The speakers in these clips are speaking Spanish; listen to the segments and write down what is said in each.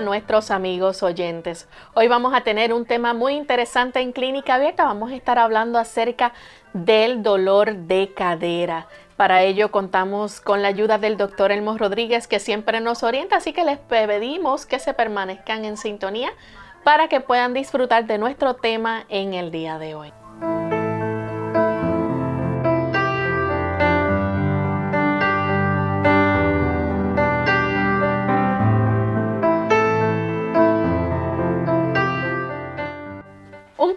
Nuestros amigos oyentes. Hoy vamos a tener un tema muy interesante en Clínica Abierta. Vamos a estar hablando acerca del dolor de cadera. Para ello contamos con la ayuda del doctor Elmo Rodríguez que siempre nos orienta, así que les pedimos que se permanezcan en sintonía para que puedan disfrutar de nuestro tema en el día de hoy.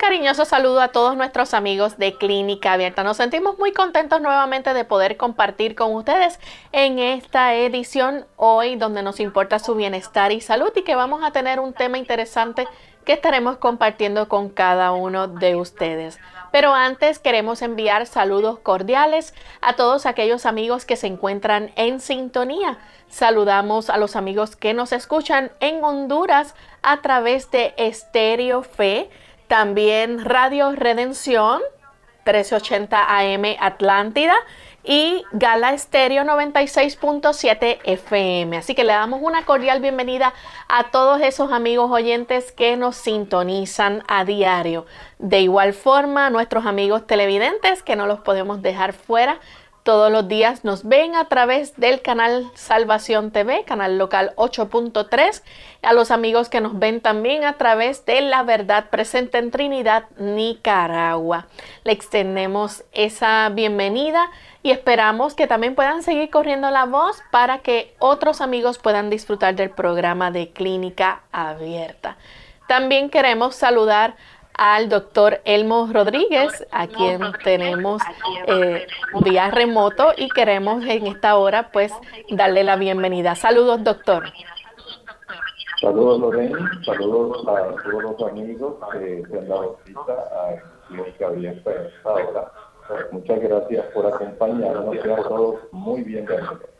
Cariñoso saludo a todos nuestros amigos de Clínica Abierta. Nos sentimos muy contentos nuevamente de poder compartir con ustedes en esta edición hoy donde nos importa su bienestar y salud y que vamos a tener un tema interesante que estaremos compartiendo con cada uno de ustedes. Pero antes queremos enviar saludos cordiales a todos aquellos amigos que se encuentran en sintonía. Saludamos a los amigos que nos escuchan en Honduras a través de Estéreo Fe también Radio Redención 1380 AM Atlántida y Gala Estéreo 96.7 FM. Así que le damos una cordial bienvenida a todos esos amigos oyentes que nos sintonizan a diario. De igual forma, nuestros amigos televidentes que no los podemos dejar fuera todos los días nos ven a través del canal Salvación TV, canal local 8.3. A los amigos que nos ven también a través de La Verdad Presente en Trinidad, Nicaragua. Le extendemos esa bienvenida y esperamos que también puedan seguir corriendo la voz para que otros amigos puedan disfrutar del programa de Clínica Abierta. También queremos saludar al doctor Elmo Rodríguez, a quien tenemos eh, vía remoto y queremos en esta hora pues darle la bienvenida. Saludos, doctor. Saludos, Lorena. Saludos a todos los amigos que se han dado cita a Clínica Abierta en esta hora. Muchas gracias por acompañarnos a todos muy bienvenidos.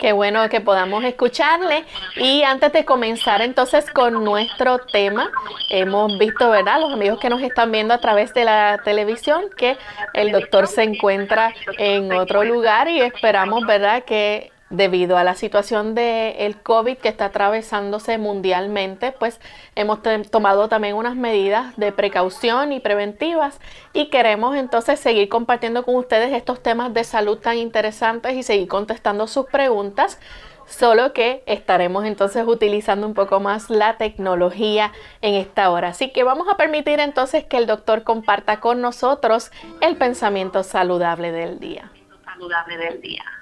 Qué bueno que podamos escucharle. Y antes de comenzar entonces con nuestro tema, hemos visto, ¿verdad? Los amigos que nos están viendo a través de la televisión, que el doctor se encuentra en otro lugar y esperamos, ¿verdad? Que debido a la situación del el COVID que está atravesándose mundialmente, pues hemos tomado también unas medidas de precaución y preventivas y queremos entonces seguir compartiendo con ustedes estos temas de salud tan interesantes y seguir contestando sus preguntas. Solo que estaremos entonces utilizando un poco más la tecnología en esta hora. Así que vamos a permitir entonces que el doctor comparta con nosotros el pensamiento saludable del día. Saludable del día.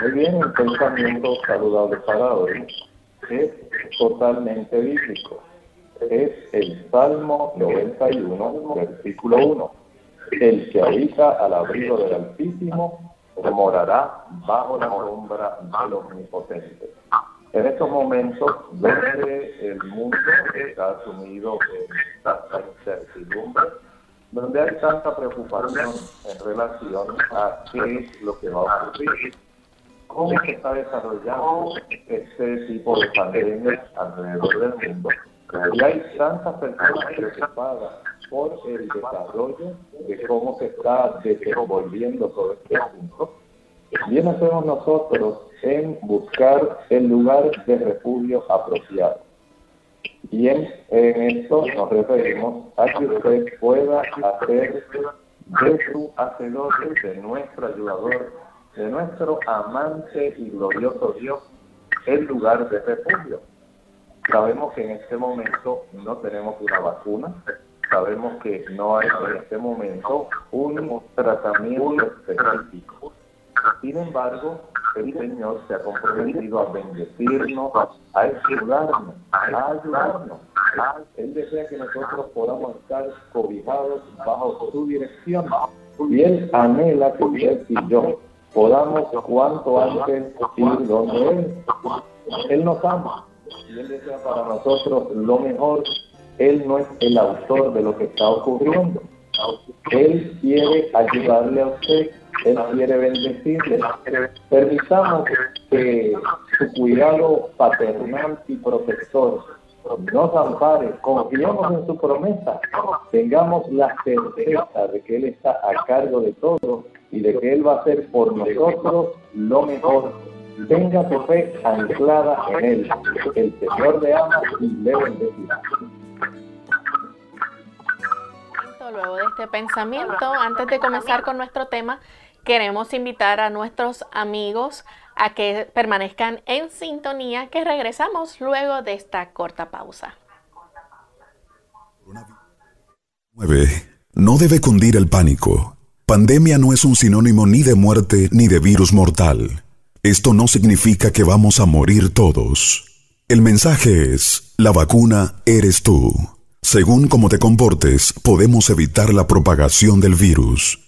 Muy bien, el pensamiento saludable para hoy es totalmente bíblico. Es el Salmo 91, versículo 1. El que habita al abrigo del Altísimo morará bajo la sombra del Omnipotente. En estos momentos, donde el mundo está sumido en tanta incertidumbre, donde hay tanta preocupación en relación a qué es lo que va a ocurrir, cómo se está desarrollando este tipo de pandemias alrededor del mundo. Y hay tantas personas preocupadas por el desarrollo de cómo se está desenvolviendo todo este asunto. Bien hacemos nosotros en buscar el lugar de refugio apropiado y en, esto nos referimos a que usted pueda hacer de su hacedor, de nuestro ayudador, de nuestro amante y glorioso Dios, el lugar de refugio. Sabemos que en este momento no tenemos una vacuna, sabemos que no hay en este momento un tratamiento específico. Sin embargo, el Señor se ha comprometido a bendecirnos, a ayudarnos, a ayudarnos. Él desea que nosotros podamos estar cobijados bajo su dirección. Y Él anhela que usted y yo podamos cuanto antes ir donde Él. Él nos ama y Él desea para nosotros lo mejor. Él no es el autor de lo que está ocurriendo. Él quiere ayudarle a usted, Él quiere bendecirle. Permitamos que su cuidado paternal y protector nos ampare, confiemos en su promesa, tengamos la certeza de que Él está a cargo de todo y de que Él va a hacer por nosotros lo mejor. Tenga su fe anclada en Él. El Señor le ama y le bendecirá. Luego de este pensamiento, antes de comenzar con nuestro tema, queremos invitar a nuestros amigos a que permanezcan en sintonía, que regresamos luego de esta corta pausa. No debe cundir el pánico. Pandemia no es un sinónimo ni de muerte ni de virus mortal. Esto no significa que vamos a morir todos. El mensaje es, la vacuna eres tú. Según cómo te comportes, podemos evitar la propagación del virus.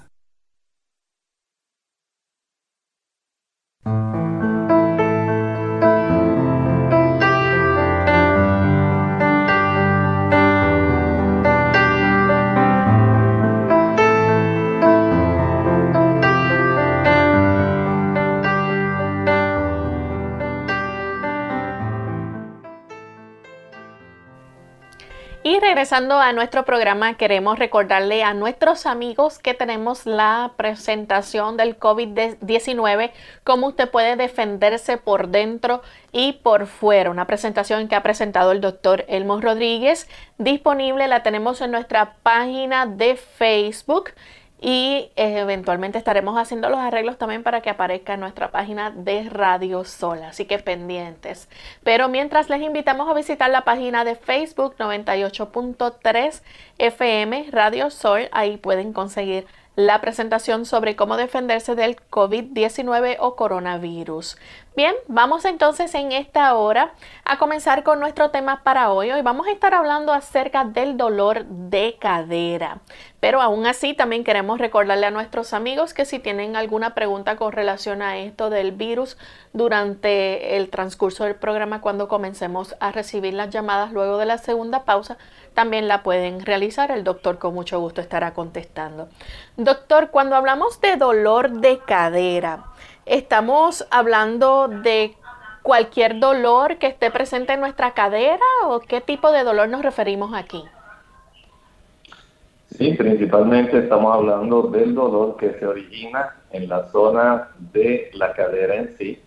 Regresando a nuestro programa, queremos recordarle a nuestros amigos que tenemos la presentación del COVID-19, cómo usted puede defenderse por dentro y por fuera. Una presentación que ha presentado el doctor Elmo Rodríguez. Disponible la tenemos en nuestra página de Facebook y eh, eventualmente estaremos haciendo los arreglos también para que aparezca en nuestra página de Radio Sol, así que pendientes. Pero mientras les invitamos a visitar la página de Facebook 98.3 FM Radio Sol, ahí pueden conseguir la presentación sobre cómo defenderse del COVID-19 o coronavirus. Bien, vamos entonces en esta hora a comenzar con nuestro tema para hoy. Hoy vamos a estar hablando acerca del dolor de cadera. Pero aún así también queremos recordarle a nuestros amigos que si tienen alguna pregunta con relación a esto del virus durante el transcurso del programa cuando comencemos a recibir las llamadas luego de la segunda pausa, también la pueden realizar. El doctor con mucho gusto estará contestando. Doctor, cuando hablamos de dolor de cadera, estamos hablando de cualquier dolor que esté presente en nuestra cadera o qué tipo de dolor nos referimos aquí? Sí, principalmente estamos hablando del dolor que se origina en la zona de la cadera en sí.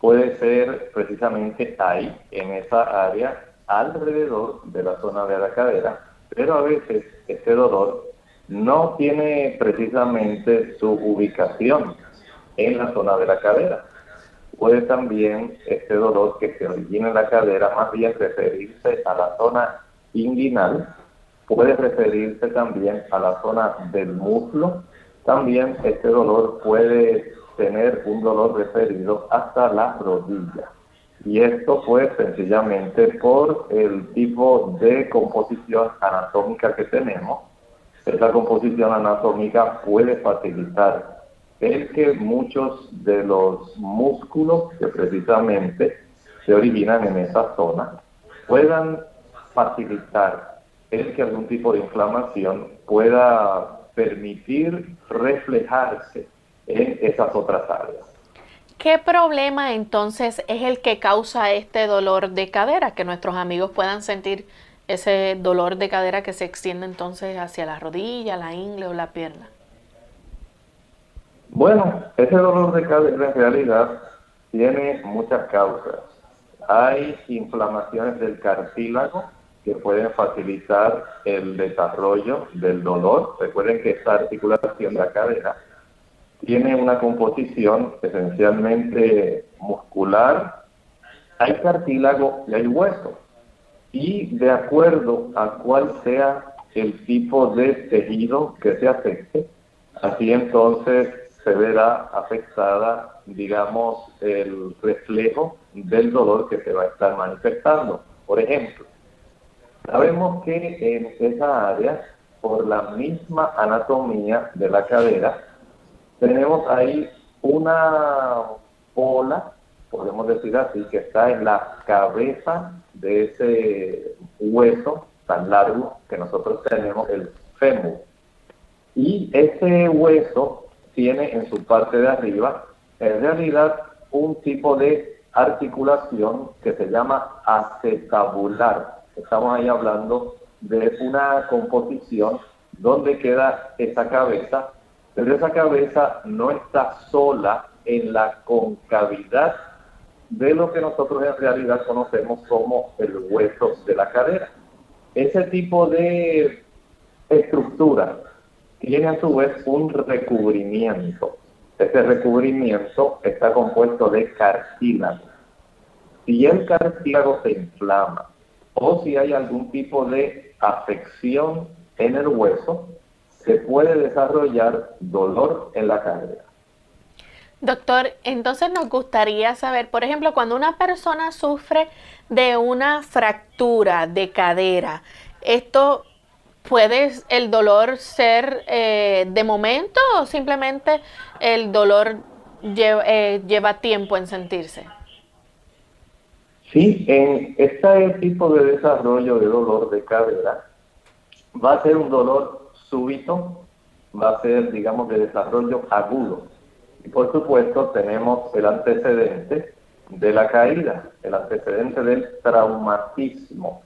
Puede ser precisamente ahí, en esa área, alrededor de la zona de la cadera, pero a veces este dolor no tiene precisamente su ubicación en la zona de la cadera. Puede también este dolor que se origina en la cadera más bien referirse a la zona inguinal, puede referirse también a la zona del muslo, también este dolor puede tener un dolor referido hasta la rodilla. Y esto fue sencillamente por el tipo de composición anatómica que tenemos. Esta composición anatómica puede facilitar el que muchos de los músculos que precisamente se originan en esa zona puedan facilitar el que algún tipo de inflamación pueda permitir reflejarse en esas otras áreas. ¿Qué problema entonces es el que causa este dolor de cadera? Que nuestros amigos puedan sentir ese dolor de cadera que se extiende entonces hacia la rodilla, la ingle o la pierna? Bueno, ese dolor de cadera en realidad tiene muchas causas. Hay inflamaciones del cartílago que pueden facilitar el desarrollo del dolor. Recuerden que esta articulación de la cadera tiene una composición esencialmente muscular. Hay cartílago y hay hueso. Y de acuerdo a cuál sea el tipo de tejido que se afecte, así entonces se verá afectada, digamos, el reflejo del dolor que se va a estar manifestando. Por ejemplo, sabemos que en esa área, por la misma anatomía de la cadera, tenemos ahí una bola, podemos decir así, que está en la cabeza de ese hueso tan largo que nosotros tenemos, el fémur. Y ese hueso tiene en su parte de arriba, en realidad, un tipo de articulación que se llama acetabular. Estamos ahí hablando de una composición donde queda esa cabeza, pero esa cabeza no está sola en la concavidad de lo que nosotros en realidad conocemos como el hueso de la cadera. Ese tipo de estructura tiene a su vez un recubrimiento. Ese recubrimiento está compuesto de cartílago. Si el cartílago se inflama o si hay algún tipo de afección en el hueso, se puede desarrollar dolor en la cadera. Doctor, entonces nos gustaría saber, por ejemplo, cuando una persona sufre de una fractura de cadera, ¿esto ¿Puede el dolor ser eh, de momento o simplemente el dolor eh, lleva, tiempo en sentirse? Sí, en este tipo de desarrollo de dolor de cadera va a ser un dolor súbito, va a ser, digamos, de desarrollo agudo. Y por supuesto tenemos el antecedente de la caída, el antecedente del traumatismo.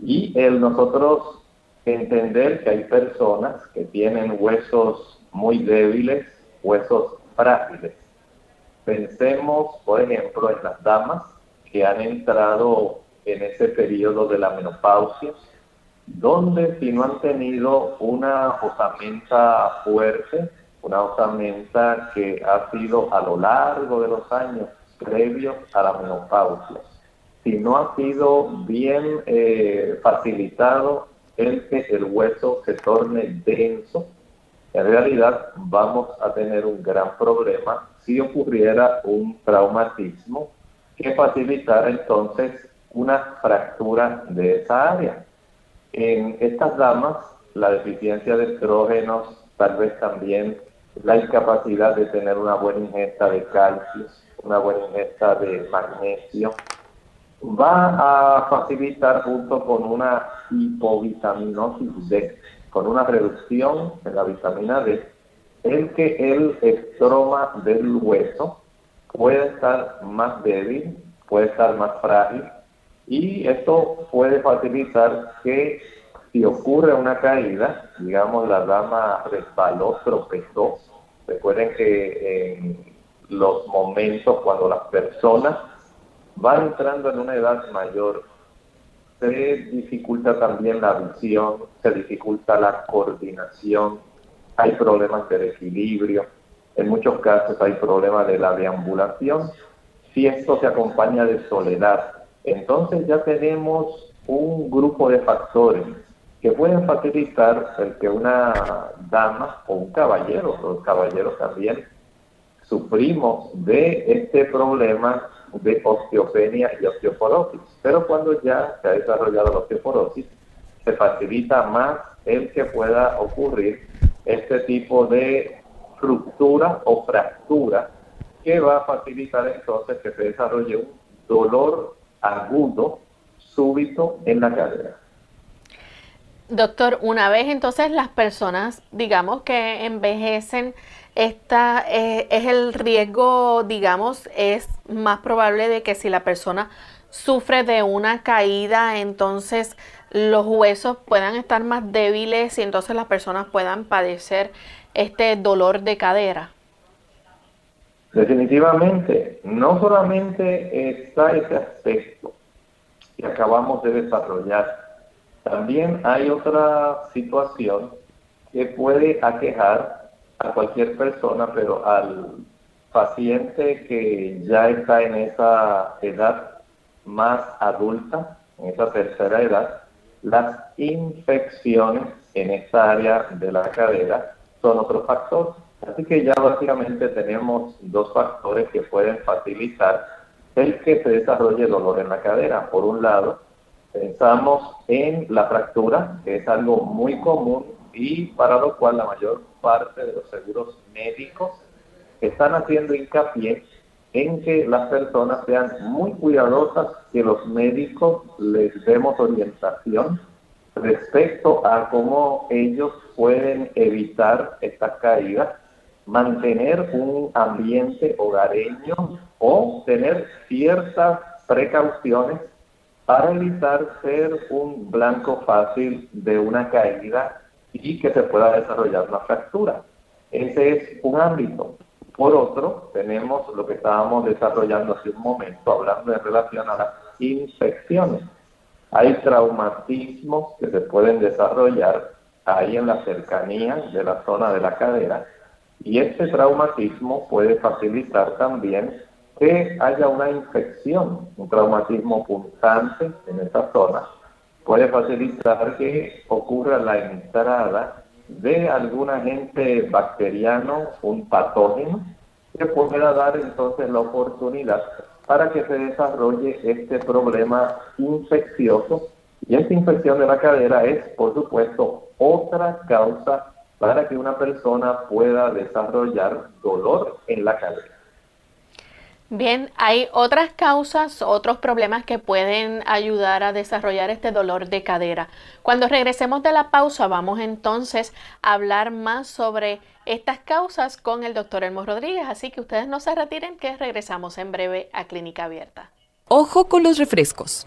Y el nosotros entender que hay personas que tienen huesos muy débiles, huesos frágiles. Pensemos, por ejemplo, en las damas que han entrado en ese periodo de la menopausia, donde si no han tenido una osamenta fuerte, una osamenta que ha sido a lo largo de los años previos a la menopausia, si no ha sido bien eh, facilitado el que el hueso se torne denso, en realidad vamos a tener un gran problema si ocurriera un traumatismo que facilitara entonces una fractura de esa área. En estas damas, la deficiencia de estrógenos, tal vez también la incapacidad de tener una buena ingesta de calcio, una buena ingesta de magnesio, va a facilitar junto con una hipovitaminosis D, con una reducción de la vitamina D, el que el estroma del hueso puede estar más débil, puede estar más frágil y esto puede facilitar que si ocurre una caída, digamos la dama resbaló, tropezó, recuerden que en los momentos cuando las personas van entrando en una edad mayor, se dificulta también la visión, se dificulta la coordinación, hay problemas de equilibrio, en muchos casos hay problemas de la deambulación. Si esto se acompaña de soledad, entonces ya tenemos un grupo de factores que pueden facilitar el que una dama o un caballero, los caballeros también, sufrimos de este problema de osteopenia y osteoporosis. Pero cuando ya se ha desarrollado la osteoporosis, se facilita más el que pueda ocurrir este tipo de ruptura o fractura que va a facilitar entonces que se desarrolle un dolor agudo súbito en la cadera. Doctor, una vez entonces las personas, digamos que envejecen, esta eh, es el riesgo, digamos, es más probable de que si la persona sufre de una caída, entonces los huesos puedan estar más débiles y entonces las personas puedan padecer este dolor de cadera. Definitivamente, no solamente está ese aspecto que acabamos de desarrollar, también hay otra situación que puede aquejar a cualquier persona, pero al paciente que ya está en esa edad más adulta, en esa tercera edad, las infecciones en esa área de la cadera son otro factor. Así que ya básicamente tenemos dos factores que pueden facilitar el que se desarrolle dolor en la cadera. Por un lado, pensamos en la fractura, que es algo muy común y para lo cual la mayor parte de los seguros médicos están haciendo hincapié en que las personas sean muy cuidadosas, que los médicos les demos orientación respecto a cómo ellos pueden evitar estas caídas, mantener un ambiente hogareño o tener ciertas precauciones para evitar ser un blanco fácil de una caída y que se pueda desarrollar una fractura. Ese es un ámbito. Por otro, tenemos lo que estábamos desarrollando hace un momento, hablando en relación a las infecciones. Hay traumatismos que se pueden desarrollar ahí en la cercanía de la zona de la cadera y este traumatismo puede facilitar también que haya una infección, un traumatismo punzante en esa zona, puede facilitar que ocurra la entrada de algún agente bacteriano, un patógeno, que pueda dar entonces la oportunidad para que se desarrolle este problema infeccioso. Y esta infección de la cadera es, por supuesto, otra causa para que una persona pueda desarrollar dolor en la cadera. Bien, hay otras causas, otros problemas que pueden ayudar a desarrollar este dolor de cadera. Cuando regresemos de la pausa, vamos entonces a hablar más sobre estas causas con el doctor Elmo Rodríguez, así que ustedes no se retiren, que regresamos en breve a Clínica Abierta. Ojo con los refrescos.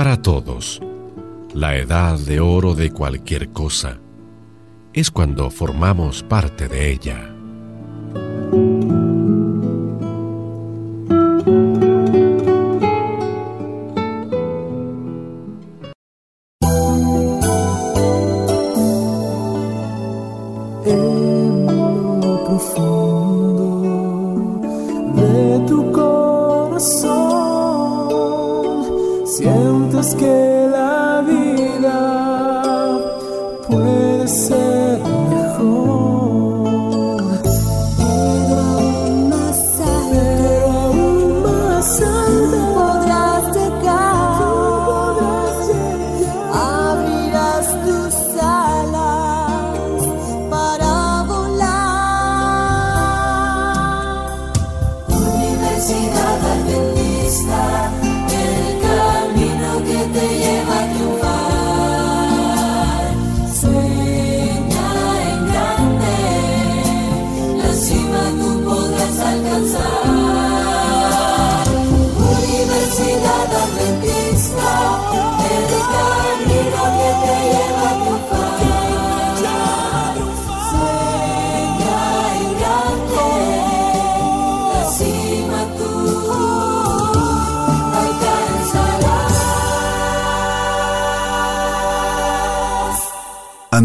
Para todos, la edad de oro de cualquier cosa es cuando formamos parte de ella.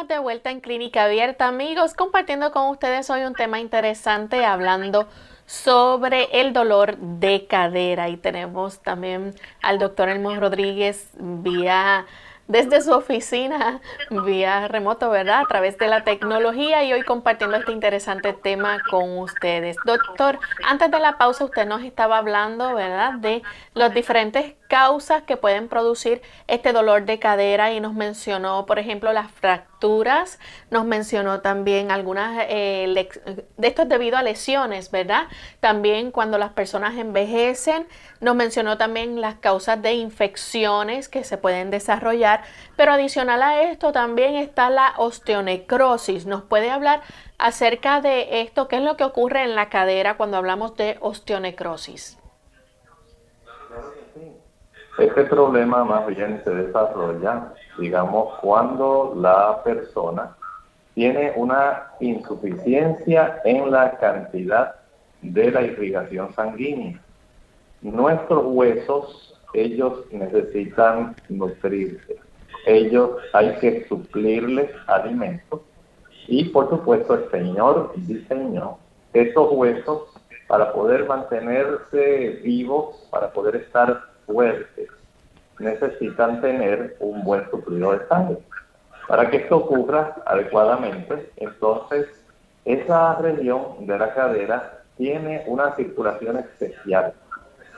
De vuelta en Clínica Abierta, amigos, compartiendo con ustedes hoy un tema interesante hablando sobre el dolor de cadera. Y tenemos también al doctor Elmo Rodríguez vía desde su oficina vía remoto, ¿verdad? A través de la tecnología y hoy compartiendo este interesante tema con ustedes. Doctor, antes de la pausa usted nos estaba hablando, ¿verdad? De los diferentes causas que pueden producir este dolor de cadera y nos mencionó, por ejemplo, las fracturas, nos mencionó también algunas eh, de esto es debido a lesiones, ¿verdad? También cuando las personas envejecen, nos mencionó también las causas de infecciones que se pueden desarrollar, pero adicional a esto también está la osteonecrosis. ¿Nos puede hablar acerca de esto? ¿Qué es lo que ocurre en la cadera cuando hablamos de osteonecrosis? Este problema más bien se desarrolla, digamos, cuando la persona tiene una insuficiencia en la cantidad de la irrigación sanguínea. Nuestros huesos, ellos necesitan nutrirse. Ellos hay que suplirles alimentos. Y por supuesto el Señor diseñó estos huesos para poder mantenerse vivos, para poder estar fuertes, necesitan tener un buen suplido de sangre. Para que esto ocurra adecuadamente, entonces esa región de la cadera tiene una circulación especial.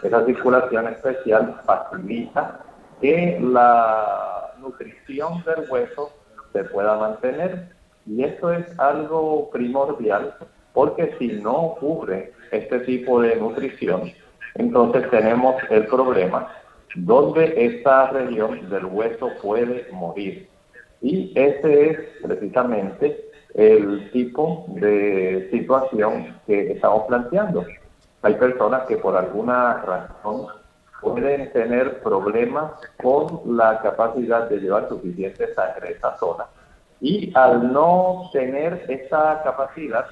Esa circulación especial facilita que la nutrición del hueso se pueda mantener y esto es algo primordial porque si no ocurre este tipo de nutrición, entonces tenemos el problema donde esta región del hueso puede morir. Y ese es precisamente el tipo de situación que estamos planteando. Hay personas que por alguna razón pueden tener problemas con la capacidad de llevar suficiente sangre a esa zona. Y al no tener esa capacidad,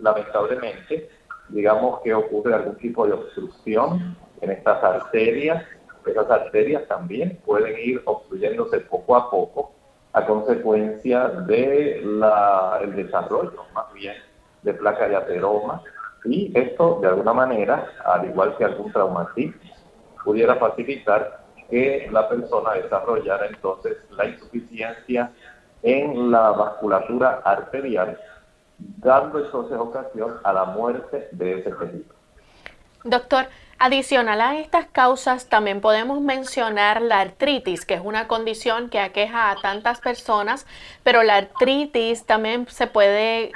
lamentablemente, digamos que ocurre algún tipo de obstrucción en estas arterias. Esas arterias también pueden ir obstruyéndose poco a poco a consecuencia de la, el desarrollo más bien de placa de ateroma y esto de alguna manera, al igual que algún traumatismo, pudiera facilitar que la persona desarrollara entonces la insuficiencia en la vasculatura arterial dando entonces ocasión a la muerte de ese tejido. Doctor, adicional a estas causas también podemos mencionar la artritis, que es una condición que aqueja a tantas personas, pero la artritis también se puede,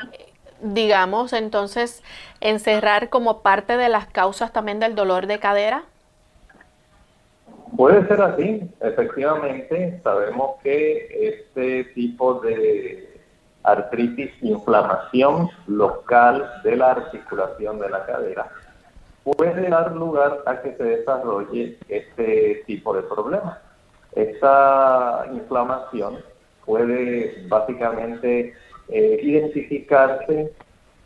digamos, entonces encerrar como parte de las causas también del dolor de cadera. Puede ser así, efectivamente, sabemos que este tipo de artritis, inflamación local de la articulación de la cadera, puede dar lugar a que se desarrolle este tipo de problema. Esta inflamación puede básicamente eh, identificarse,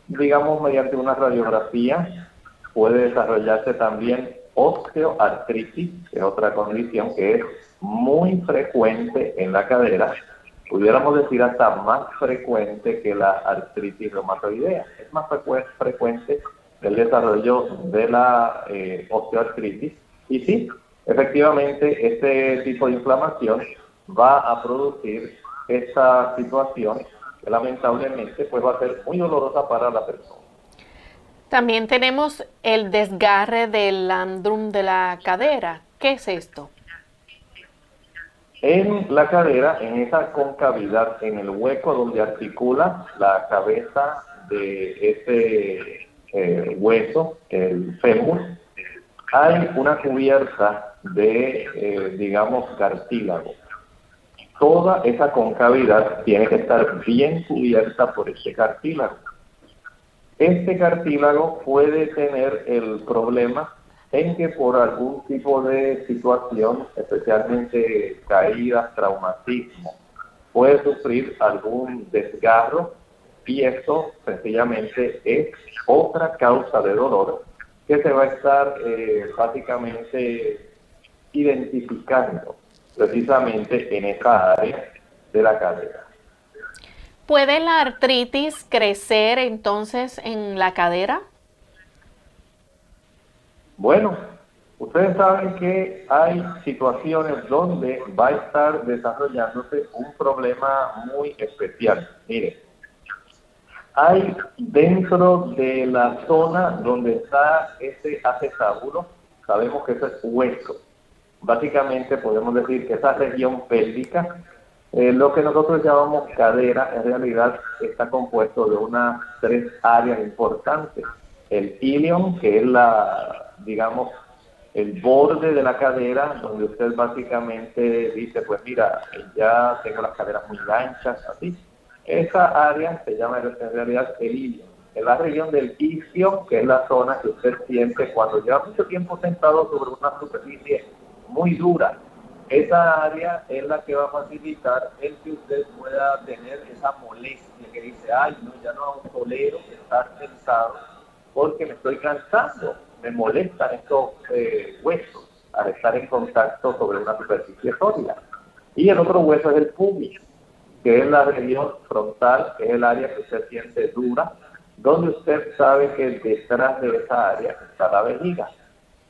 digamos, mediante una radiografía, puede desarrollarse también osteoartritis, que es otra condición que es muy frecuente en la cadera, pudiéramos decir hasta más frecuente que la artritis reumatoidea. Es más frecuente el desarrollo de la eh, osteoartritis. Y sí, efectivamente, este tipo de inflamación va a producir esta situación que lamentablemente pues, va a ser muy dolorosa para la persona. También tenemos el desgarre del landrum de la cadera. ¿Qué es esto? En la cadera, en esa concavidad, en el hueco donde articula la cabeza de ese eh, hueso, el fémur, hay una cubierta de, eh, digamos, cartílago. Toda esa concavidad tiene que estar bien cubierta por ese cartílago. Este cartílago puede tener el problema en que por algún tipo de situación, especialmente caídas, traumatismo, puede sufrir algún desgarro y esto sencillamente es otra causa de dolor que se va a estar eh, básicamente identificando precisamente en esa área de la cadera. ¿Puede la artritis crecer entonces en la cadera? Bueno, ustedes saben que hay situaciones donde va a estar desarrollándose un problema muy especial. Miren, hay dentro de la zona donde está ese acetábulo, sabemos que es hueso. Básicamente podemos decir que esa región pélvica, eh, lo que nosotros llamamos cadera, en realidad está compuesto de unas tres áreas importantes. El ilion, que es la, digamos, el borde de la cadera, donde usted básicamente dice, pues mira, ya tengo las caderas muy anchas, así. Esa área se llama en realidad el ilion. Es la región del isquio, que es la zona que usted siente cuando lleva mucho tiempo sentado sobre una superficie muy dura. Esa área es la que va a facilitar el que usted pueda tener esa molestia que dice, ay, no, ya no tolero estar sentado porque me estoy cansando, me molestan estos eh, huesos al estar en contacto sobre una superficie sólida. Y el otro hueso es el pubis, que es la región frontal, que es el área que usted siente dura, donde usted sabe que detrás de esa área está la vejiga.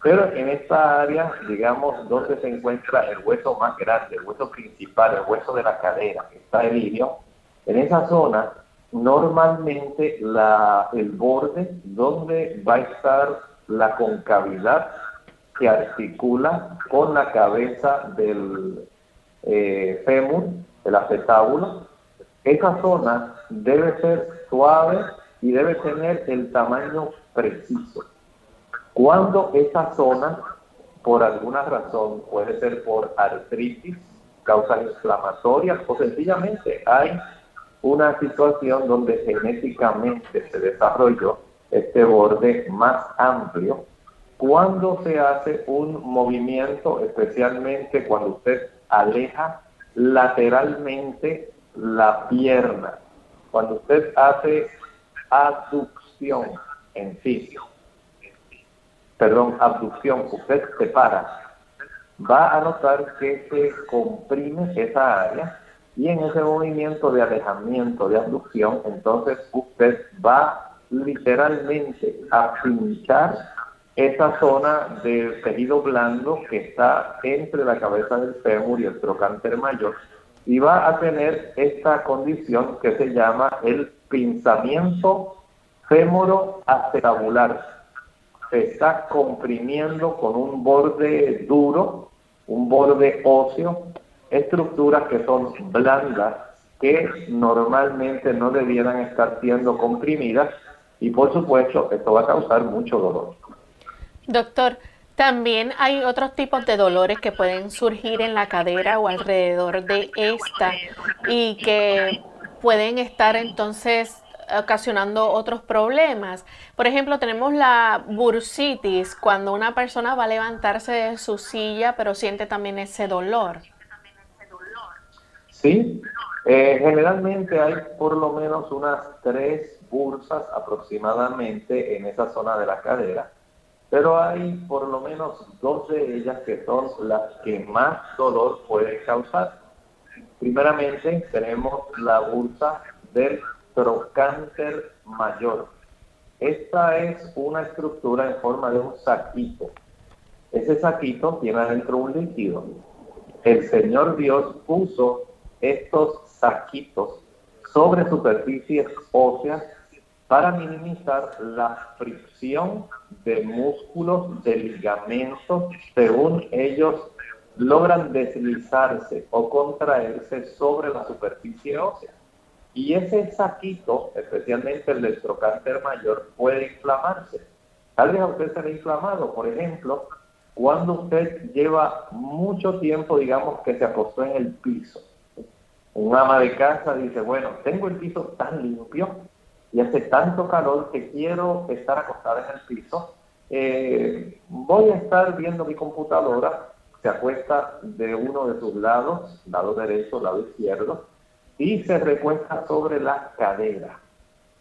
Pero en esta área, digamos, donde se encuentra el hueso más grande, el hueso principal, el hueso de la cadera, que está el ilio, en esa zona, normalmente la, el borde donde va a estar la concavidad que articula con la cabeza del eh, fémur, el acetábulo, esa zona debe ser suave y debe tener el tamaño preciso. Cuando esa zona, por alguna razón, puede ser por artritis, causas inflamatorias o sencillamente hay una situación donde genéticamente se desarrolló este borde más amplio, cuando se hace un movimiento, especialmente cuando usted aleja lateralmente la pierna, cuando usted hace aducción en sí, perdón, abducción, usted se para, va a notar que se comprime esa área y en ese movimiento de alejamiento, de abducción, entonces usted va literalmente a pinchar esa zona del tejido blando que está entre la cabeza del fémur y el trocánter mayor. Y va a tener esta condición que se llama el pinzamiento fémoro-acetabular se está comprimiendo con un borde duro, un borde óseo, estructuras que son blandas, que normalmente no debieran estar siendo comprimidas y por supuesto esto va a causar mucho dolor. Doctor, también hay otros tipos de dolores que pueden surgir en la cadera o alrededor de esta y que pueden estar entonces ocasionando otros problemas. Por ejemplo, tenemos la bursitis, cuando una persona va a levantarse de su silla, pero siente también ese dolor. Sí, eh, generalmente hay por lo menos unas tres bursas aproximadamente en esa zona de la cadera, pero hay por lo menos dos de ellas que son las que más dolor pueden causar. Primeramente tenemos la bursa del trocánter mayor. Esta es una estructura en forma de un saquito. Ese saquito tiene adentro un líquido. El Señor Dios puso estos saquitos sobre superficies óseas para minimizar la fricción de músculos, de ligamentos, según ellos logran deslizarse o contraerse sobre la superficie ósea. Y ese saquito, especialmente el del trocánter mayor, puede inflamarse. Tal vez a usted se le ha inflamado, por ejemplo, cuando usted lleva mucho tiempo, digamos, que se acostó en el piso. Un ama de casa dice, bueno, tengo el piso tan limpio y hace tanto calor que quiero estar acostada en el piso. Eh, voy a estar viendo mi computadora, se acuesta de uno de sus lados, lado derecho, lado izquierdo, y se recuesta sobre la cadera.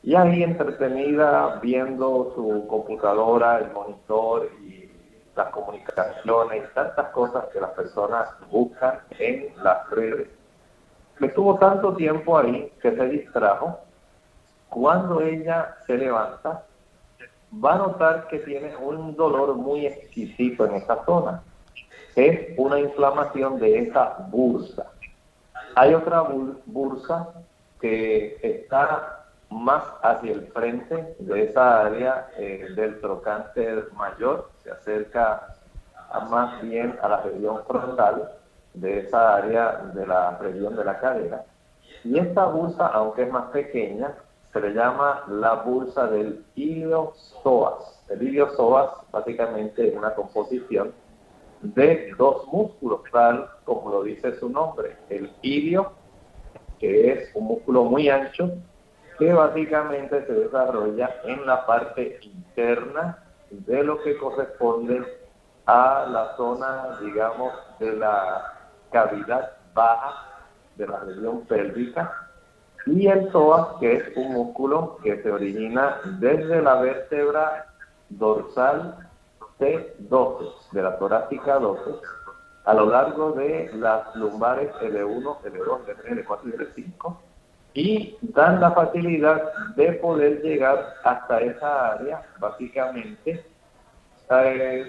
y ahí entretenida viendo su computadora, el monitor y las comunicaciones tantas cosas que las personas buscan en las redes. Estuvo tanto tiempo ahí que se distrajo. Cuando ella se levanta, va a notar que tiene un dolor muy exquisito en esa zona. Es una inflamación de esa bursa. Hay otra bursa que está más hacia el frente de esa área eh, del trocánter mayor, se acerca más bien a la región frontal de esa área de la región de la cadera. Y esta bursa, aunque es más pequeña, se le llama la bursa del iliosoas. El iliosoas básicamente es una composición de dos músculos, tal como lo dice su nombre. El ilio, que es un músculo muy ancho, que básicamente se desarrolla en la parte interna de lo que corresponde a la zona, digamos, de la cavidad baja de la región pélvica y el psoas, que es un músculo que se origina desde la vértebra dorsal T12, de la torácica 12, a lo largo de las lumbares L1, L2, L3, L4 y L5, y dan la facilidad de poder llegar hasta esa área, básicamente, eh,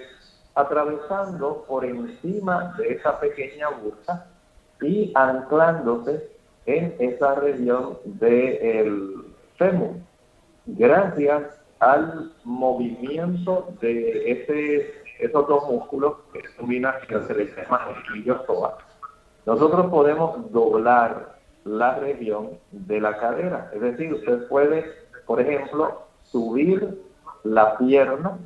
atravesando por encima de esa pequeña bursa y anclándose en esa región del fémur, gracias al movimiento de ese, esos dos músculos que combinación se les llama toa. Nosotros podemos doblar la región de la cadera, es decir, usted puede, por ejemplo, subir la pierna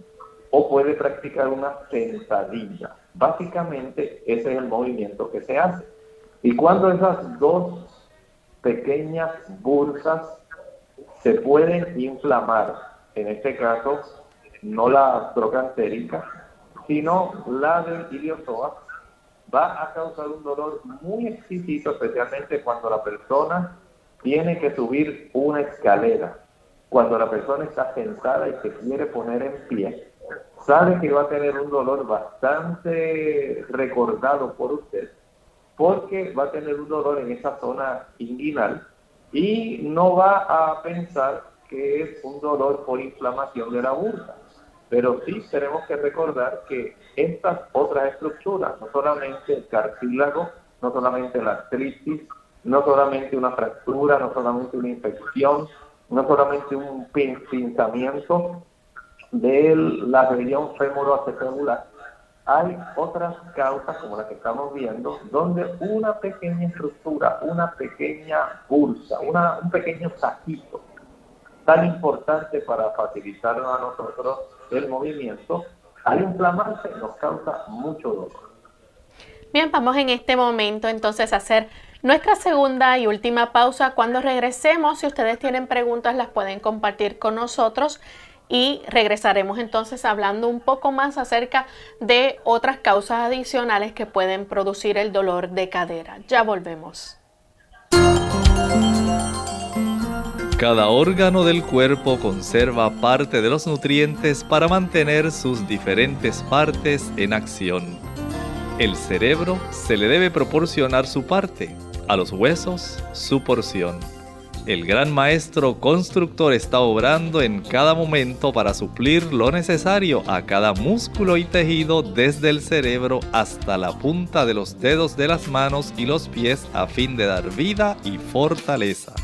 o puede practicar una sentadilla. Básicamente ese es el movimiento que se hace. Y cuando esas dos pequeñas bursas se pueden inflamar, en este caso no la trocantérica, sino la del iliozoa, va a causar un dolor muy exquisito, especialmente cuando la persona tiene que subir una escalera, cuando la persona está sentada y se quiere poner en pie, sabe que va a tener un dolor bastante recordado por usted, porque va a tener un dolor en esa zona inguinal y no va a pensar que es un dolor por inflamación de la bursa. Pero sí tenemos que recordar que estas otras estructuras, no solamente el cartílago, no solamente la artritis, no solamente una fractura, no solamente una infección, no solamente un pinzamiento, de la región femoroacetabular, hay otras causas como la que estamos viendo, donde una pequeña estructura, una pequeña pulsa, una, un pequeño saquito, tan importante para facilitar a nosotros el movimiento, al inflamarse nos causa mucho dolor. Bien, vamos en este momento entonces a hacer nuestra segunda y última pausa. Cuando regresemos, si ustedes tienen preguntas, las pueden compartir con nosotros y regresaremos entonces hablando un poco más acerca de otras causas adicionales que pueden producir el dolor de cadera. Ya volvemos. Cada órgano del cuerpo conserva parte de los nutrientes para mantener sus diferentes partes en acción. El cerebro se le debe proporcionar su parte, a los huesos su porción el gran maestro constructor está obrando en cada momento para suplir lo necesario a cada músculo y tejido desde el cerebro hasta la punta de los dedos de las manos y los pies a fin de dar vida y fortaleza.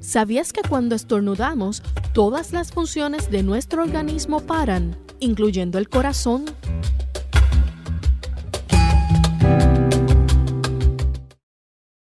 ¿Sabías que cuando estornudamos, todas las funciones de nuestro organismo paran, incluyendo el corazón?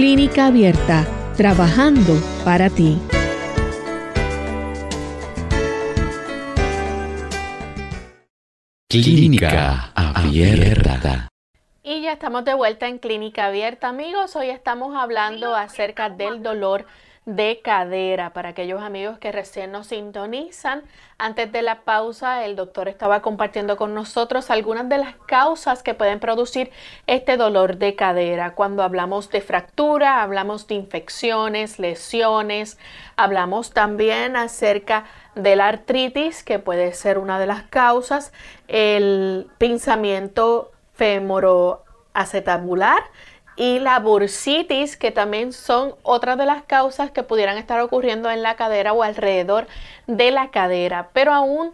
Clínica Abierta, trabajando para ti. Clínica Abierta. Y ya estamos de vuelta en Clínica Abierta, amigos. Hoy estamos hablando acerca del dolor de cadera para aquellos amigos que recién nos sintonizan. Antes de la pausa, el doctor estaba compartiendo con nosotros algunas de las causas que pueden producir este dolor de cadera. Cuando hablamos de fractura, hablamos de infecciones, lesiones, hablamos también acerca de la artritis, que puede ser una de las causas, el pinzamiento femoroacetabular y la bursitis, que también son otras de las causas que pudieran estar ocurriendo en la cadera o alrededor de la cadera. Pero aún,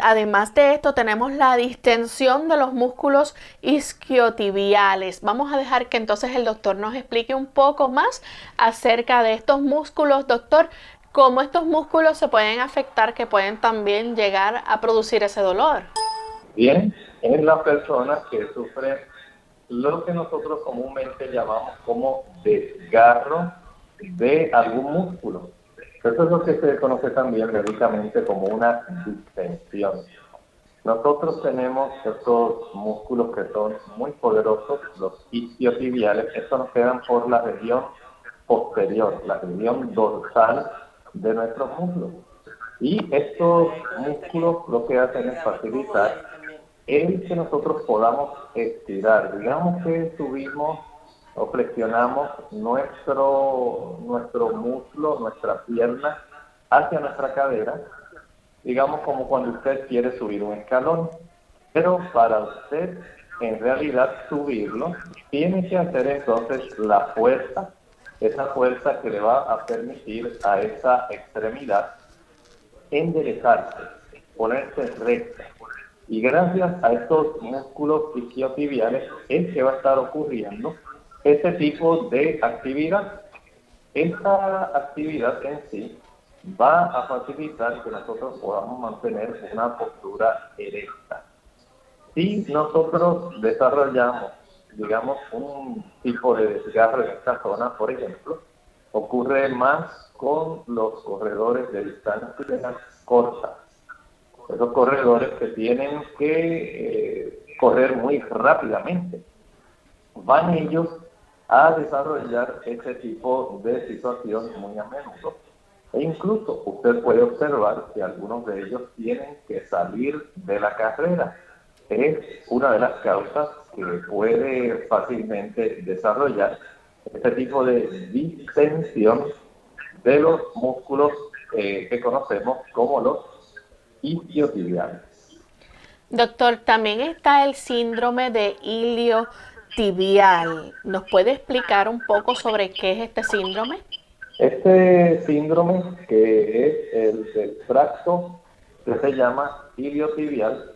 además de esto, tenemos la distensión de los músculos isquiotibiales. Vamos a dejar que entonces el doctor nos explique un poco más acerca de estos músculos. Doctor, cómo estos músculos se pueden afectar, que pueden también llegar a producir ese dolor. Bien, en las personas que sufren lo que nosotros comúnmente llamamos como desgarro de algún músculo. Eso es lo que se conoce también médicamente como una distensión. Nosotros tenemos estos músculos que son muy poderosos, los isquiotibiales, estos nos quedan por la región posterior, la región dorsal de nuestros músculos. Y estos músculos lo que hacen es facilitar el que nosotros podamos estirar. Digamos que subimos o flexionamos nuestro, nuestro muslo, nuestra pierna hacia nuestra cadera, digamos como cuando usted quiere subir un escalón. Pero para usted en realidad subirlo, tiene que hacer entonces la fuerza, esa fuerza que le va a permitir a esa extremidad enderezarse, ponerse recta y gracias a estos músculos isquiotibiales es que va a estar ocurriendo ese tipo de actividad. Esta actividad en sí va a facilitar que nosotros podamos mantener una postura erecta. Si nosotros desarrollamos, digamos, un tipo de desgarro en esta zona, por ejemplo, ocurre más con los corredores de distancias cortas esos corredores que tienen que eh, correr muy rápidamente. Van ellos a desarrollar ese tipo de situación muy a menudo. E incluso usted puede observar que algunos de ellos tienen que salir de la carrera. Es una de las causas que puede fácilmente desarrollar este tipo de distensión de los músculos eh, que conocemos como los Doctor, también está el síndrome de iliotibial. ¿Nos puede explicar un poco sobre qué es este síndrome? Este síndrome, que es el del tracto que se llama iliotibial,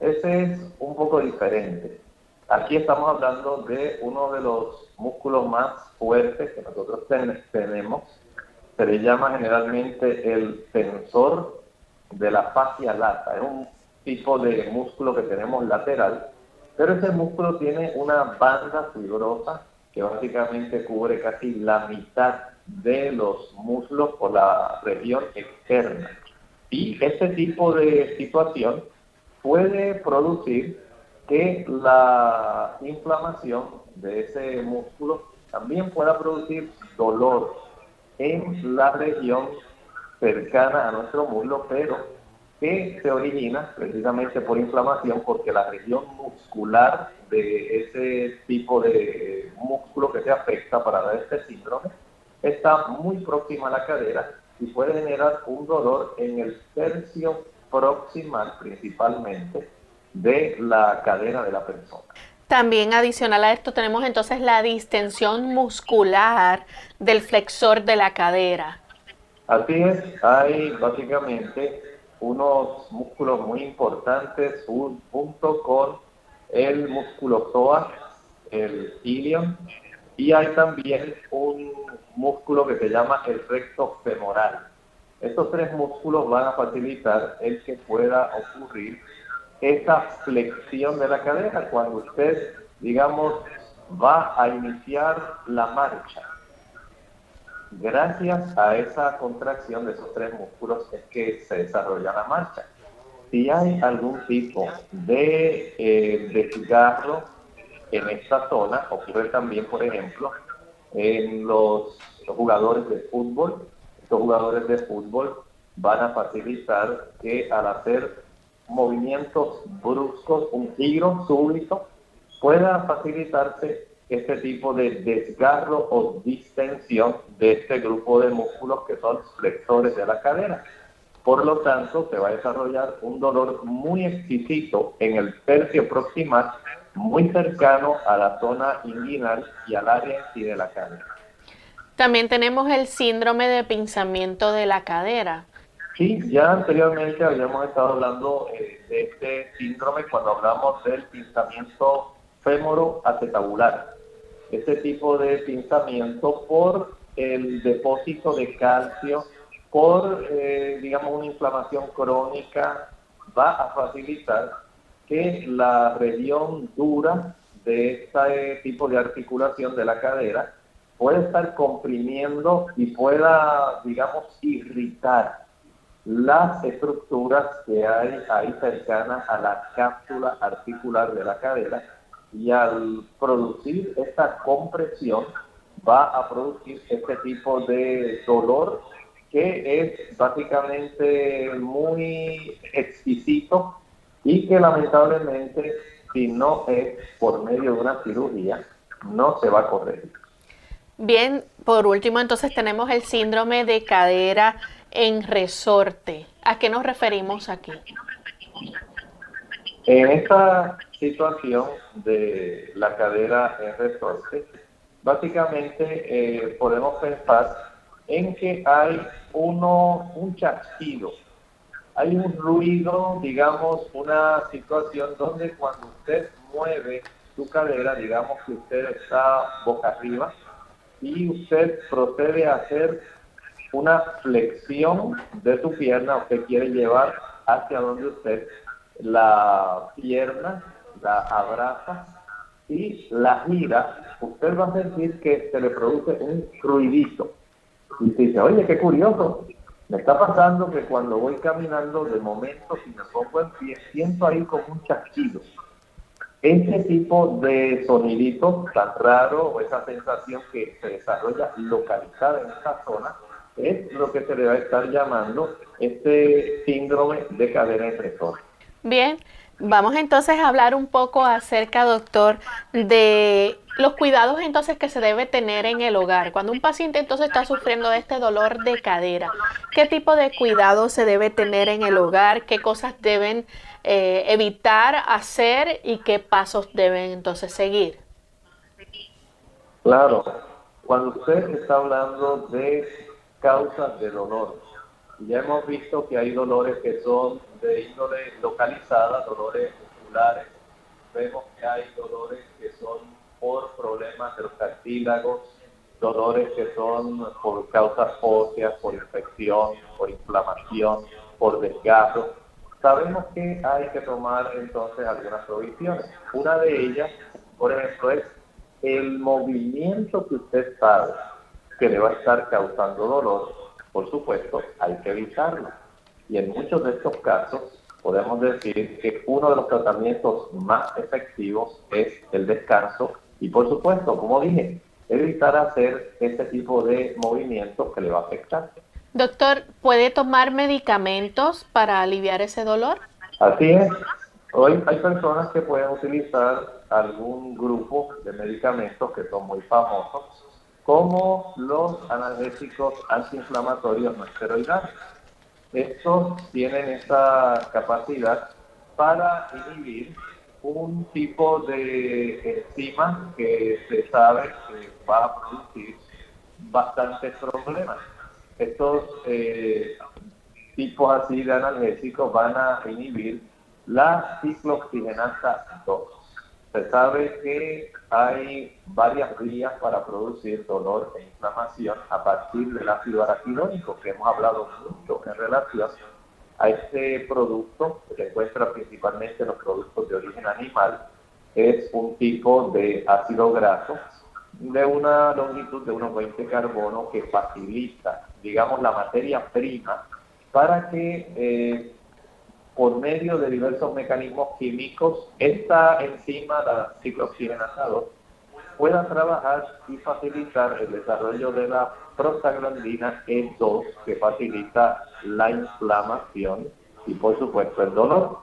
ese es un poco diferente. Aquí estamos hablando de uno de los músculos más fuertes que nosotros tenemos. Se le llama generalmente el tensor de la fascia lata. Es un tipo de músculo que tenemos lateral, pero ese músculo tiene una banda fibrosa que básicamente cubre casi la mitad de los muslos por la región externa. Y este tipo de situación puede producir que la inflamación de ese músculo también pueda producir dolor en la región cercana a nuestro muslo, pero que se origina precisamente por inflamación porque la región muscular de ese tipo de músculo que se afecta para dar este síndrome está muy próxima a la cadera y puede generar un dolor en el tercio proximal principalmente de la cadera de la persona. También adicional a esto tenemos entonces la distensión muscular del flexor de la cadera. Así es, hay básicamente unos músculos muy importantes junto con el músculo psoas, el ilion, y hay también un músculo que se llama el recto femoral. Estos tres músculos van a facilitar el que pueda ocurrir esa flexión de la cadera cuando usted, digamos, va a iniciar la marcha. Gracias a esa contracción de esos tres músculos es que se desarrolla la marcha. Si hay algún tipo de eh, desgarro en esta zona, ocurre también, por ejemplo, en los, jugadores de fútbol. Estos jugadores de fútbol van a facilitar que al hacer movimientos bruscos, un giro súbito, pueda facilitarse este tipo de desgarro o distensión de este grupo de músculos que son flexores de la cadera. Por lo tanto, se va a desarrollar un dolor muy exquisito en el tercio proximal, muy cercano a la zona inguinal y al área en de la cadera. También tenemos el síndrome de pinzamiento de la cadera. Sí, ya anteriormente habíamos estado hablando eh, de este síndrome cuando hablamos del pinzamiento fémoro-acetabular. Este tipo de pinzamiento por el depósito de calcio, por, eh, digamos, una inflamación crónica, va a facilitar que la región dura de este tipo de articulación de la cadera pueda estar comprimiendo y pueda, digamos, irritar las estructuras que hay ahí cercanas a la cápsula articular de la cadera y al producir esta compresión va a producir este tipo de dolor que es básicamente muy exquisito y que lamentablemente si no es por medio de una cirugía no se va a corregir. Bien, por último entonces tenemos el síndrome de cadera en resorte. ¿A qué nos referimos aquí? En esta situación de la cadera en resorte, básicamente eh, podemos pensar en que hay uno, un chasquido, hay un ruido, digamos, una situación donde cuando usted mueve su cadera, digamos que usted está boca arriba y usted procede a hacer una flexión de su pierna, usted quiere llevar hacia donde usted la pierna, la abraza y la gira, usted va a sentir que se le produce un ruidito. Y dice, oye, qué curioso, me está pasando que cuando voy caminando, de momento, si me pongo en pie, siento ahí como un chasquido. Ese tipo de sonidito tan raro o esa sensación que se desarrolla localizada en esa zona, es lo que se le va a estar llamando este síndrome de cadera impresora. Bien, vamos entonces a hablar un poco acerca, doctor, de los cuidados entonces que se debe tener en el hogar. Cuando un paciente entonces está sufriendo de este dolor de cadera, ¿qué tipo de cuidados se debe tener en el hogar? ¿Qué cosas deben eh, evitar hacer y qué pasos deben entonces seguir? Claro, cuando usted está hablando de causas de dolor. Ya hemos visto que hay dolores que son de índole localizada, dolores musculares. Vemos que hay dolores que son por problemas de los cartílagos, dolores que son por causas óseas, por infección, por inflamación, por desgaste. Sabemos que hay que tomar entonces algunas provisiones. Una de ellas, por ejemplo, es el movimiento que usted sabe que le va a estar causando dolor, por supuesto, hay que evitarlo. Y en muchos de estos casos podemos decir que uno de los tratamientos más efectivos es el descanso y por supuesto, como dije, evitar hacer este tipo de movimientos que le va a afectar. Doctor, ¿puede tomar medicamentos para aliviar ese dolor? Así es. Hoy hay personas que pueden utilizar algún grupo de medicamentos que son muy famosos como los analgésicos antiinflamatorios no esteroidales. Estos tienen esa capacidad para inhibir un tipo de enzima que se sabe que va a producir bastantes problemas. Estos eh, tipos así de analgésicos van a inhibir la ciclooxigenasa 2. Se sabe que hay varias vías para producir dolor e inflamación a partir del ácido araquidónico, que hemos hablado mucho en relación a este producto, que se encuentra principalmente en los productos de origen animal. Es un tipo de ácido graso de una longitud de unos 20 carbonos que facilita, digamos, la materia prima para que eh, por medio de diversos mecanismos químicos esta enzima, la ciclooxigenasa pueda trabajar y facilitar el desarrollo de la prostaglandina E2 que facilita la inflamación y por supuesto el dolor.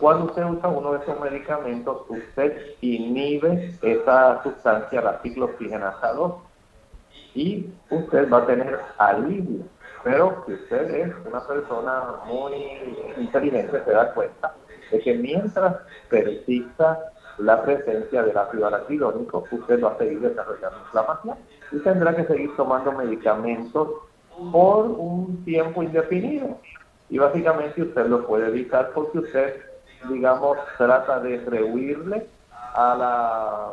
Cuando usted usa uno de esos medicamentos, usted inhibe esa sustancia, la ciclooxigenasa 2, y usted va a tener alivio. Pero si usted es una persona muy inteligente, se da cuenta de que mientras persista la presencia del ácido araquidónico, usted va a seguir desarrollando inflamación y tendrá que seguir tomando medicamentos por un tiempo indefinido. Y básicamente usted lo puede evitar porque usted digamos, trata de rehuirle a la,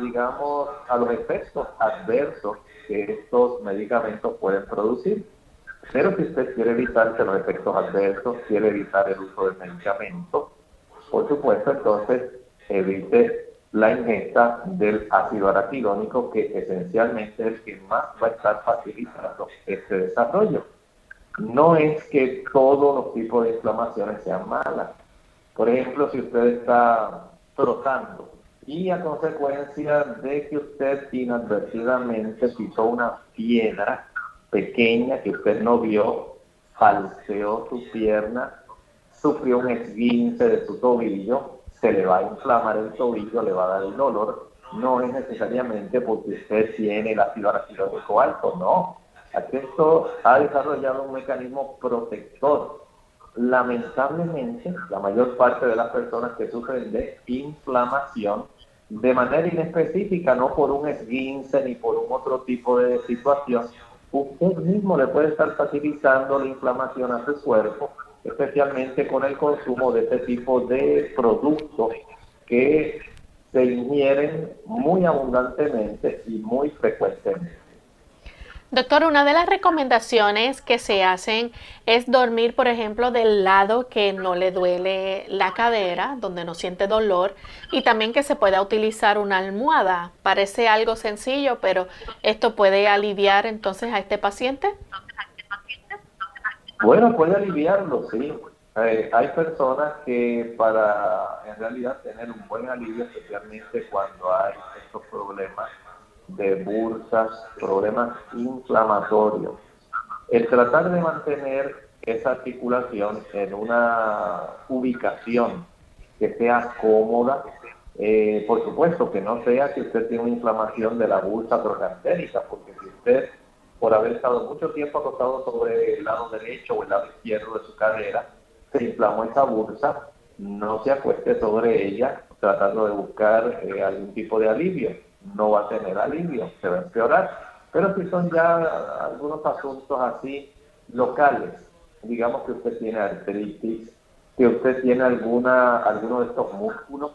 digamos, a los efectos adversos que estos medicamentos pueden producir. Pero si usted quiere evitarse los efectos adversos, quiere evitar el uso del medicamento, por supuesto, entonces evite la ingesta del ácido araquidónico, que esencialmente es el que más va a estar facilitando este desarrollo. No es que todos los tipos de inflamaciones sean malas, por ejemplo, si usted está trotando y a consecuencia de que usted inadvertidamente pisó una piedra pequeña que usted no vio, falseó su pierna, sufrió un esguince de su tobillo, se le va a inflamar el tobillo, le va a dar el dolor, no es necesariamente porque usted tiene el ácido araquidónico alto, no. Esto ha desarrollado un mecanismo protector lamentablemente, la mayor parte de las personas que sufren de inflamación, de manera inespecífica, no por un esguince ni por un otro tipo de situación, usted mismo le puede estar facilitando la inflamación a su cuerpo, especialmente con el consumo de este tipo de productos que se ingieren muy abundantemente y muy frecuentemente. Doctor, una de las recomendaciones que se hacen es dormir, por ejemplo, del lado que no le duele la cadera, donde no siente dolor, y también que se pueda utilizar una almohada. Parece algo sencillo, pero esto puede aliviar entonces a este paciente. Bueno, puede aliviarlo, sí. Eh, hay personas que para en realidad tener un buen alivio, especialmente cuando hay estos problemas, de bursas, problemas inflamatorios. El tratar de mantener esa articulación en una ubicación que sea cómoda, eh, por supuesto que no sea que usted tiene una inflamación de la bursa procantérica, porque si usted, por haber estado mucho tiempo acostado sobre el lado derecho o el lado izquierdo de su cadera, se inflamó esa bursa, no se acueste sobre ella tratando de buscar eh, algún tipo de alivio no va a tener alivio, se va a empeorar. Pero si son ya algunos asuntos así locales, digamos que usted tiene artritis, que usted tiene alguna alguno de estos músculos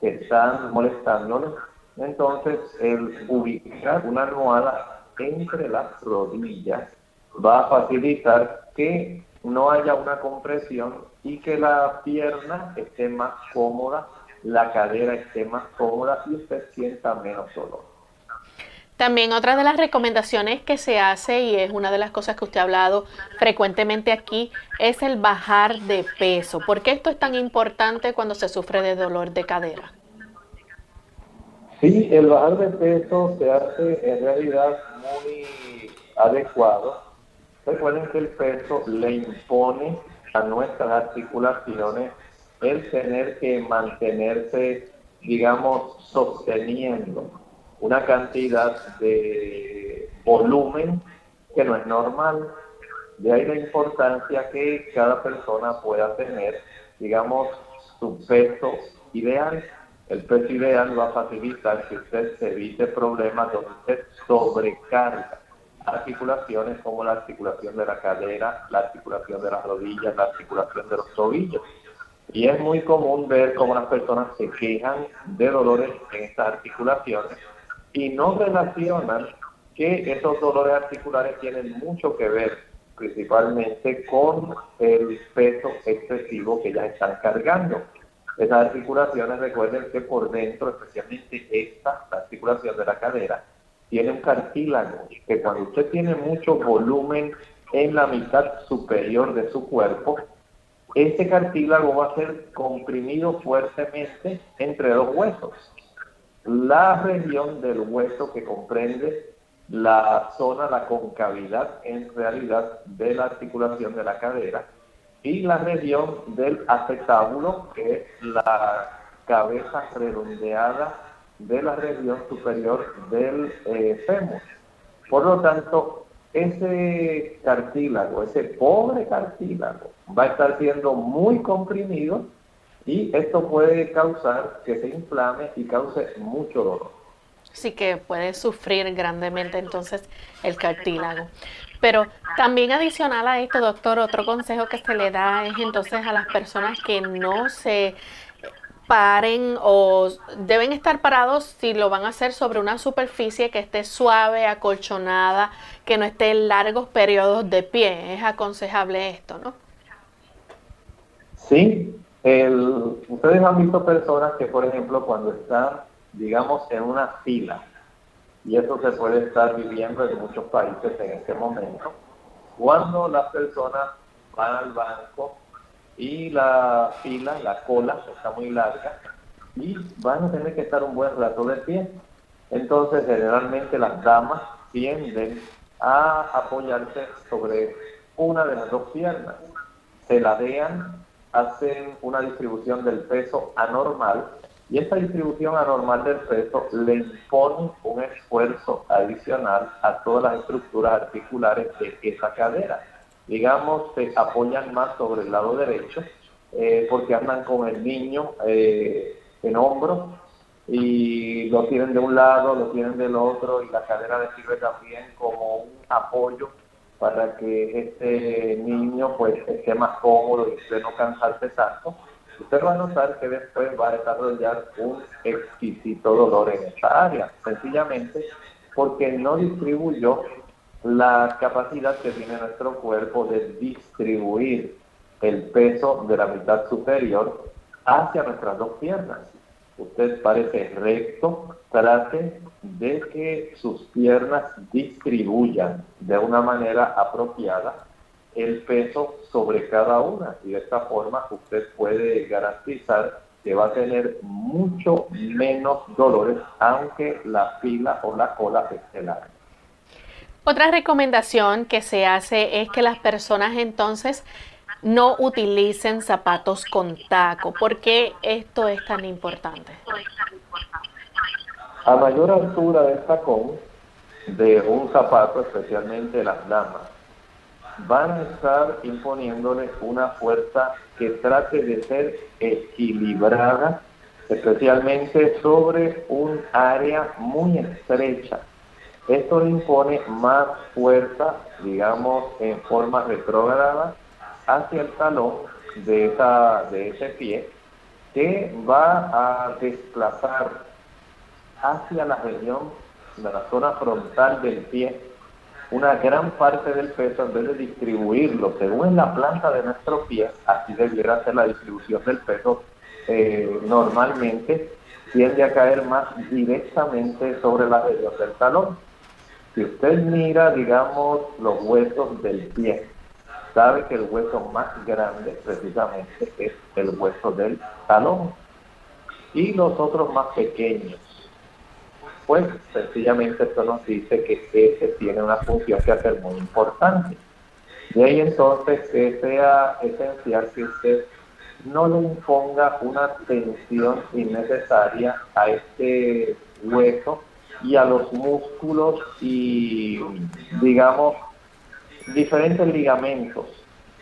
que están molestándole, entonces el ubicar una almohada entre las rodillas va a facilitar que no haya una compresión y que la pierna esté más cómoda la cadera esté más cómoda y usted sienta menos dolor. También otra de las recomendaciones que se hace y es una de las cosas que usted ha hablado frecuentemente aquí es el bajar de peso. ¿Por qué esto es tan importante cuando se sufre de dolor de cadera? Sí, el bajar de peso se hace en realidad muy adecuado. Recuerden que el peso le impone a nuestras articulaciones el tener que mantenerse, digamos, sosteniendo una cantidad de volumen que no es normal. De ahí la importancia que cada persona pueda tener, digamos, su peso ideal. El peso ideal va a facilitar que usted se evite problemas donde usted sobrecarga articulaciones como la articulación de la cadera, la articulación de las rodillas, la articulación de los tobillos. Y es muy común ver cómo las personas se quejan de dolores en estas articulaciones y no relacionan que esos dolores articulares tienen mucho que ver principalmente con el peso excesivo que ya están cargando. Esas articulaciones, recuerden que por dentro, especialmente esta, la articulación de la cadera, tiene un cartílago, que cuando usted tiene mucho volumen en la mitad superior de su cuerpo, ese cartílago va a ser comprimido fuertemente entre dos huesos. La región del hueso que comprende la zona, la concavidad en realidad de la articulación de la cadera y la región del acetábulo, que es la cabeza redondeada de la región superior del eh, fémur. Por lo tanto, ese cartílago, ese pobre cartílago, va a estar siendo muy comprimido y esto puede causar que se inflame y cause mucho dolor. Sí que puede sufrir grandemente entonces el cartílago. Pero también adicional a esto, doctor, otro consejo que se le da es entonces a las personas que no se paren o deben estar parados si lo van a hacer sobre una superficie que esté suave, acolchonada, que no esté en largos periodos de pie. Es aconsejable esto, ¿no? Sí, ustedes han visto personas que, por ejemplo, cuando están, digamos, en una fila, y eso se puede estar viviendo en muchos países en este momento, cuando las personas van al banco y la fila, la cola está muy larga y van a tener que estar un buen rato de pie. Entonces, generalmente las damas tienden a apoyarse sobre una de las dos piernas. Se ladean, hacen una distribución del peso anormal y esta distribución anormal del peso le impone un esfuerzo adicional a todas las estructuras articulares de esa cadera. Digamos, se apoyan más sobre el lado derecho, eh, porque andan con el niño eh, en hombros y lo tienen de un lado, lo tienen del otro y la cadera le sirve también como un apoyo para que este niño pues esté más cómodo y usted no cansarse tanto. Usted va a notar que después va a desarrollar un exquisito dolor en esta área, sencillamente porque no distribuyó la capacidad que tiene nuestro cuerpo de distribuir el peso de la mitad superior hacia nuestras dos piernas. Usted parece recto, trate de que sus piernas distribuyan de una manera apropiada el peso sobre cada una y de esta forma usted puede garantizar que va a tener mucho menos dolores aunque la fila o la cola esté larga. Otra recomendación que se hace es que las personas entonces no utilicen zapatos con taco. ¿Por qué esto es tan importante? A mayor altura del tacón de un zapato, especialmente las damas, van a estar imponiéndole una fuerza que trate de ser equilibrada, especialmente sobre un área muy estrecha esto impone más fuerza, digamos, en forma retrógrada hacia el talón de, esa, de ese pie, que va a desplazar hacia la región de la zona frontal del pie una gran parte del peso en vez de distribuirlo según la planta de nuestro pie, así debiera ser la distribución del peso eh, normalmente, tiende a caer más directamente sobre la región del talón. Si usted mira, digamos, los huesos del pie, sabe que el hueso más grande precisamente es el hueso del talón y los otros más pequeños. Pues sencillamente esto nos dice que ese tiene una función que hacer muy importante. De ahí entonces que sea esencial que usted no le imponga una tensión innecesaria a este hueso y a los músculos y, digamos, diferentes ligamentos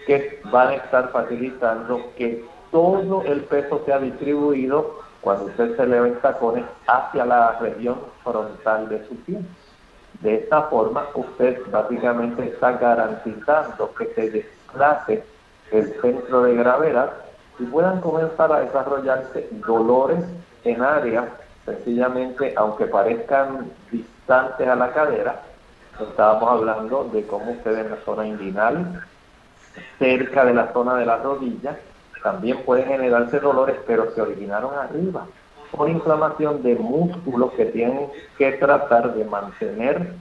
que van a estar facilitando que todo el peso se ha distribuido cuando usted se leva en tacones hacia la región frontal de su pie. De esta forma, usted básicamente está garantizando que se desplace el centro de gravedad y puedan comenzar a desarrollarse dolores en áreas, sencillamente, aunque parezcan distantes a la cadera, estábamos hablando de cómo usted en la zona inguinal, cerca de la zona de las rodillas, también pueden generarse dolores, pero se originaron arriba por inflamación de músculos que tienen que tratar de mantener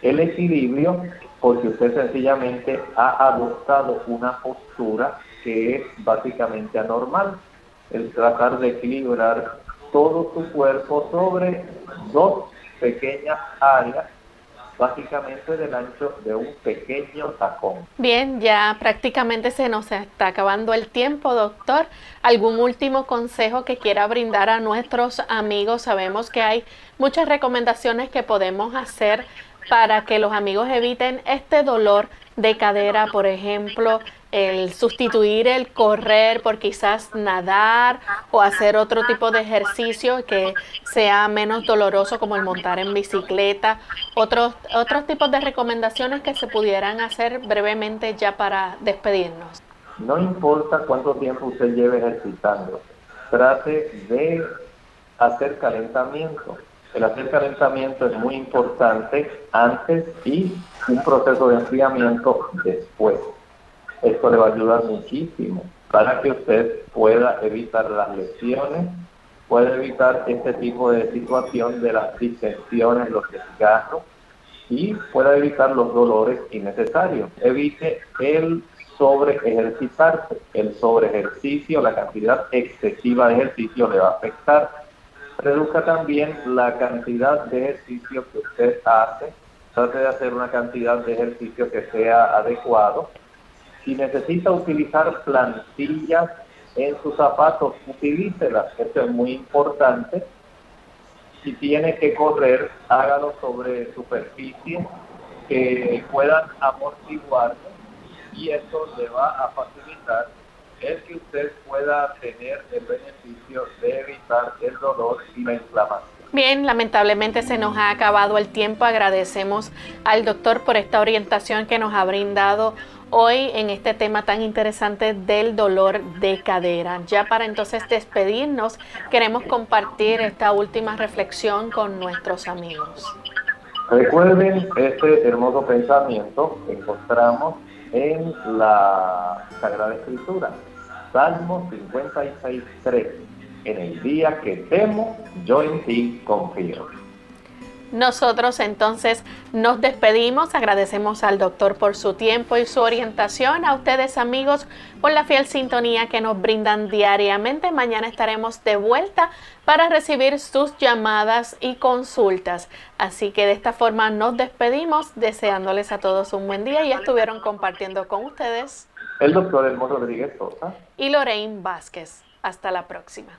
el equilibrio porque usted sencillamente ha adoptado una postura que es básicamente anormal, el tratar de equilibrar todo su cuerpo sobre dos pequeñas áreas básicamente del ancho de un pequeño tacón. Bien, ya prácticamente se nos está acabando el tiempo, doctor. ¿Algún último consejo que quiera brindar a nuestros amigos? Sabemos que hay muchas recomendaciones que podemos hacer para que los amigos eviten este dolor de cadera, por ejemplo, el sustituir el correr por quizás nadar o hacer otro tipo de ejercicio que sea menos doloroso como el montar en bicicleta, otros, otros tipos de recomendaciones que se pudieran hacer brevemente ya para despedirnos. No importa cuánto tiempo usted lleve ejercitando, trate de hacer calentamiento. El hacer calentamiento es muy importante antes y un proceso de enfriamiento después. Esto le va a ayudar muchísimo para que usted pueda evitar las lesiones, pueda evitar este tipo de situación de las distensiones, los desgarros y pueda evitar los dolores innecesarios. Evite el sobre ejercitarse. El sobre ejercicio, la cantidad excesiva de ejercicio le va a afectar. Reduzca también la cantidad de ejercicio que usted hace. Trate de hacer una cantidad de ejercicio que sea adecuado si necesita utilizar plantillas en sus zapatos, utilícelas. Esto es muy importante. Si tiene que correr, hágalo sobre superficies que puedan amortiguar y eso le va a facilitar el que usted pueda tener el beneficio de evitar el dolor y la inflamación. Bien, lamentablemente se nos ha acabado el tiempo. Agradecemos al doctor por esta orientación que nos ha brindado hoy en este tema tan interesante del dolor de cadera. Ya para entonces despedirnos, queremos compartir esta última reflexión con nuestros amigos. Recuerden este hermoso pensamiento que encontramos en la Sagrada Escritura, Salmo 56.3. En el día que temo, yo en ti confío. Nosotros entonces nos despedimos, agradecemos al doctor por su tiempo y su orientación, a ustedes amigos por la fiel sintonía que nos brindan diariamente. Mañana estaremos de vuelta para recibir sus llamadas y consultas. Así que de esta forma nos despedimos deseándoles a todos un buen día y estuvieron compartiendo con ustedes el doctor Elmo Rodríguez Sosa y Lorraine Vázquez. Hasta la próxima.